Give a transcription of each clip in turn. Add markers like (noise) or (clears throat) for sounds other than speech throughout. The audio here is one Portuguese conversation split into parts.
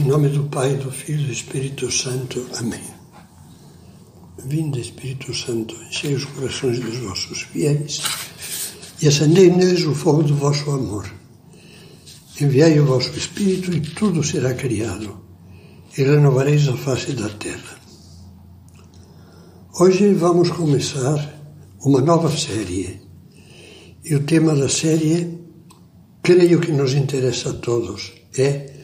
Em nome do Pai, do Filho e do Espírito Santo. Amém. Vinde, Espírito Santo, enchei os corações dos vossos fiéis e acendei neles o fogo do vosso amor. Enviai o vosso Espírito e tudo será criado, e renovareis a face da terra. Hoje vamos começar uma nova série. E o tema da série, creio que nos interessa a todos, é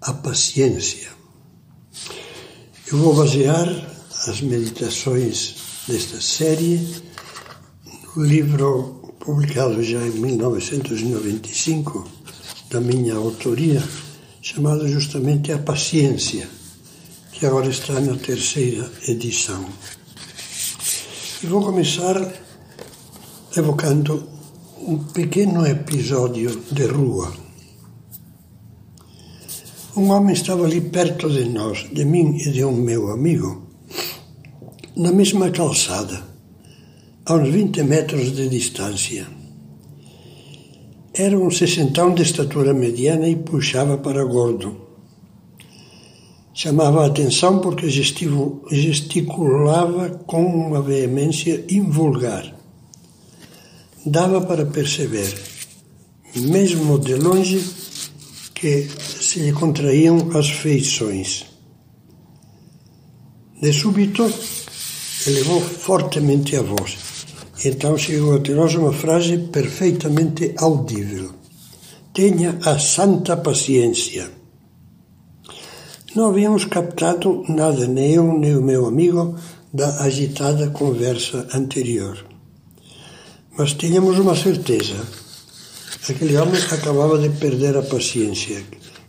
a paciência. Eu vou basear as meditações desta série no livro publicado já em 1995, da minha autoria, chamado justamente A Paciência, que agora está na terceira edição. E vou começar evocando um pequeno episódio de rua um homem estava ali perto de nós, de mim e de um meu amigo, na mesma calçada, a uns 20 metros de distância. Era um sessentão de estatura mediana e puxava para gordo. Chamava a atenção porque gesticulava com uma veemência invulgar. Dava para perceber, mesmo de longe, que se lhe contraíam as feições. De súbito, elevou fortemente a voz. Então chegou a ter uma frase perfeitamente audível. Tenha a santa paciência. Não havíamos captado nada, nem eu nem o meu amigo, da agitada conversa anterior. Mas tínhamos uma certeza Aquele homem acabava de perder a paciência,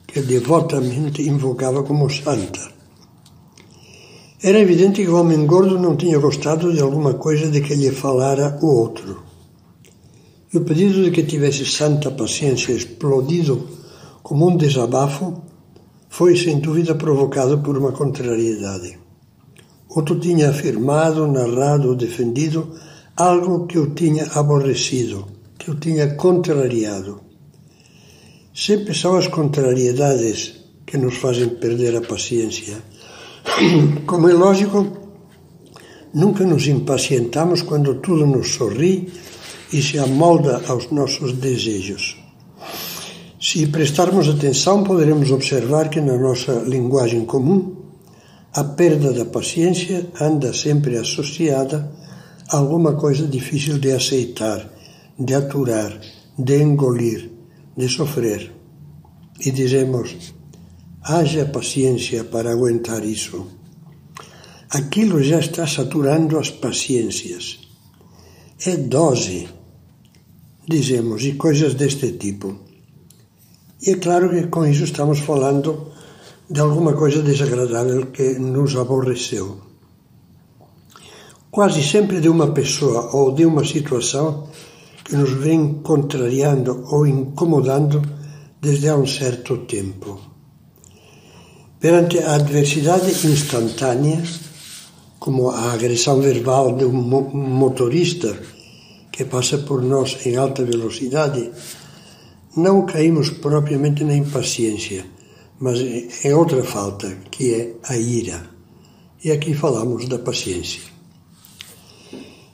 que devotamente invocava como santa. Era evidente que o homem gordo não tinha gostado de alguma coisa de que lhe falara o outro. E o pedido de que tivesse santa paciência explodido como um desabafo foi sem dúvida provocado por uma contrariedade. Outro tinha afirmado, narrado ou defendido algo que o tinha aborrecido tinha contrariado. Sempre são as contrariedades que nos fazem perder a paciência. (clears throat) Como é lógico, nunca nos impacientamos quando tudo nos sorri e se amolda aos nossos desejos. Se prestarmos atenção, poderemos observar que na nossa linguagem comum, a perda da paciência anda sempre associada a alguma coisa difícil de aceitar de aturar, de engolir, de sofrer. E dizemos: haja paciência para aguentar isso. Aquilo já está saturando as paciências. É dose, dizemos, e coisas deste tipo. E é claro que com isso estamos falando de alguma coisa desagradável que nos aborreceu. Quase sempre de uma pessoa ou de uma situação que nos vem contrariando ou incomodando desde há um certo tempo. Perante a adversidade instantânea, como a agressão verbal de um motorista que passa por nós em alta velocidade, não caímos propriamente na impaciência, mas em outra falta, que é a ira. E aqui falamos da paciência.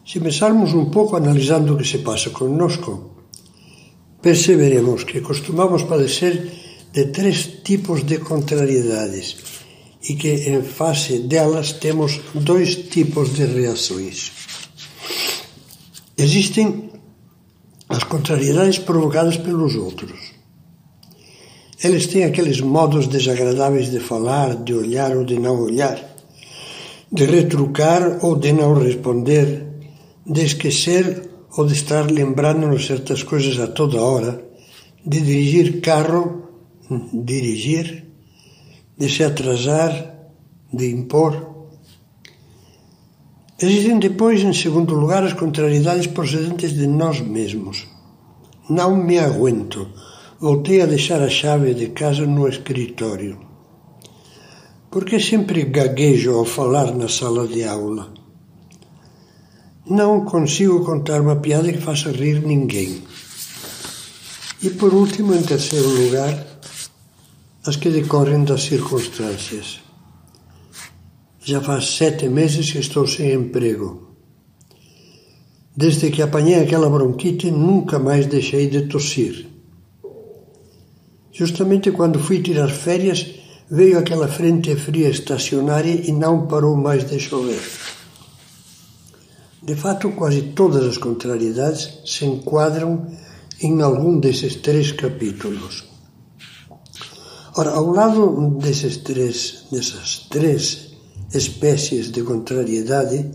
Se pensarmos um pouco analisando o que se passa conosco, perceberemos que costumamos padecer de três tipos de contrariedades e que em face delas temos dois tipos de reações. Existem as contrariedades provocadas pelos outros. Eles têm aqueles modos desagradáveis de falar, de olhar ou de não olhar, de retrucar ou de não responder, de esquecer ou de estar lembrando-nos certas coisas a toda hora, de dirigir carro, dirigir, de se atrasar, de impor. Existem depois, em segundo lugar, as contrariedades procedentes de nós mesmos. Não me aguento. Voltei a deixar a chave de casa no escritório. Por que sempre gaguejo ao falar na sala de aula? Não consigo contar uma piada que faça rir ninguém. E por último, em terceiro lugar, as que decorrem das circunstâncias. Já faz sete meses que estou sem emprego. Desde que apanhei aquela bronquite, nunca mais deixei de tossir. Justamente quando fui tirar férias, veio aquela frente fria estacionária e não parou mais de chover. De fato, quase todas as contrariedades se enquadram em algum desses três capítulos. Ora, ao lado desses três, dessas três espécies de contrariedade,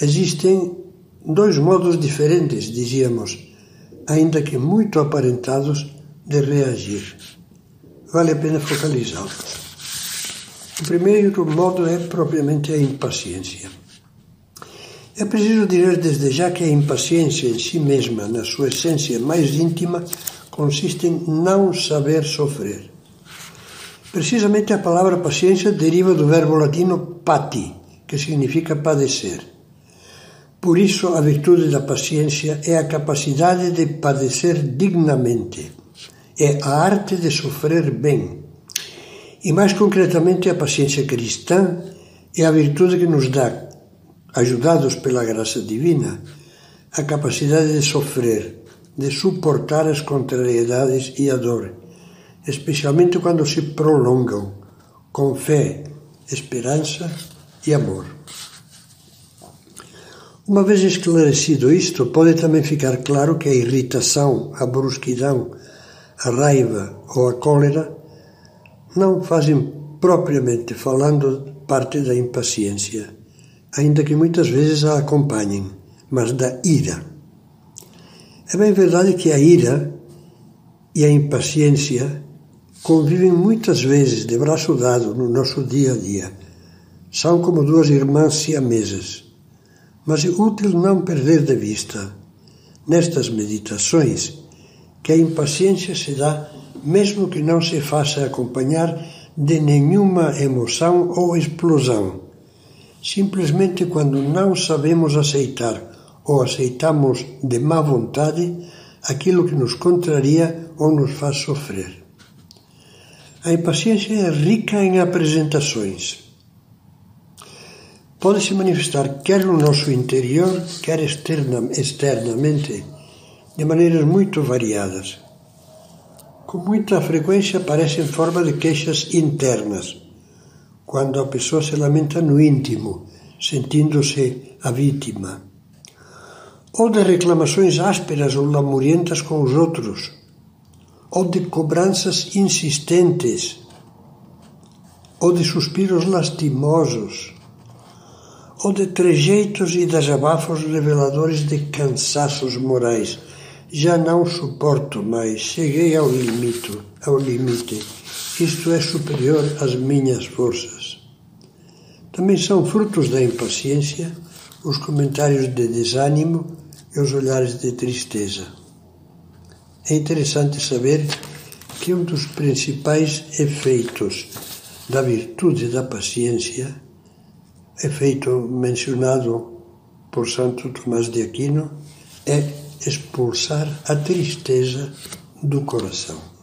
existem dois modos diferentes, dizíamos, ainda que muito aparentados, de reagir. Vale a pena focalizá-los. O primeiro modo é propriamente a impaciência. É preciso dizer desde já que a impaciência em si mesma, na sua essência mais íntima, consiste em não saber sofrer. Precisamente a palavra paciência deriva do verbo latino pati, que significa padecer. Por isso, a virtude da paciência é a capacidade de padecer dignamente, é a arte de sofrer bem. E mais concretamente, a paciência cristã é a virtude que nos dá ajudados pela graça divina, a capacidade de sofrer, de suportar as contrariedades e a dor, especialmente quando se prolongam, com fé, esperança e amor. Uma vez esclarecido isto, pode também ficar claro que a irritação, a brusquidão, a raiva ou a cólera não fazem propriamente falando parte da impaciência ainda que muitas vezes a acompanhem, mas da ira. É bem verdade que a ira e a impaciência convivem muitas vezes de braço dado no nosso dia a dia. São como duas irmãs siamesas. Mas é útil não perder de vista, nestas meditações, que a impaciência se dá mesmo que não se faça acompanhar de nenhuma emoção ou explosão simplesmente quando não sabemos aceitar ou aceitamos de má vontade aquilo que nos contraria ou nos faz sofrer. A impaciência é rica em apresentações. Pode se manifestar quer no nosso interior, quer externa, externamente, de maneiras muito variadas. Com muita frequência aparece em forma de queixas internas quando a pessoa se lamenta no íntimo, sentindo-se a vítima. Ou de reclamações ásperas ou lamurientas com os outros, ou de cobranças insistentes, ou de suspiros lastimosos, ou de trejeitos e desabafos reveladores de cansaços morais. Já não suporto mais, cheguei ao limite, ao limite isto é superior às minhas forças. Também são frutos da impaciência os comentários de desânimo e os olhares de tristeza. É interessante saber que um dos principais efeitos da virtude da paciência, efeito mencionado por Santo Tomás de Aquino, é expulsar a tristeza do coração.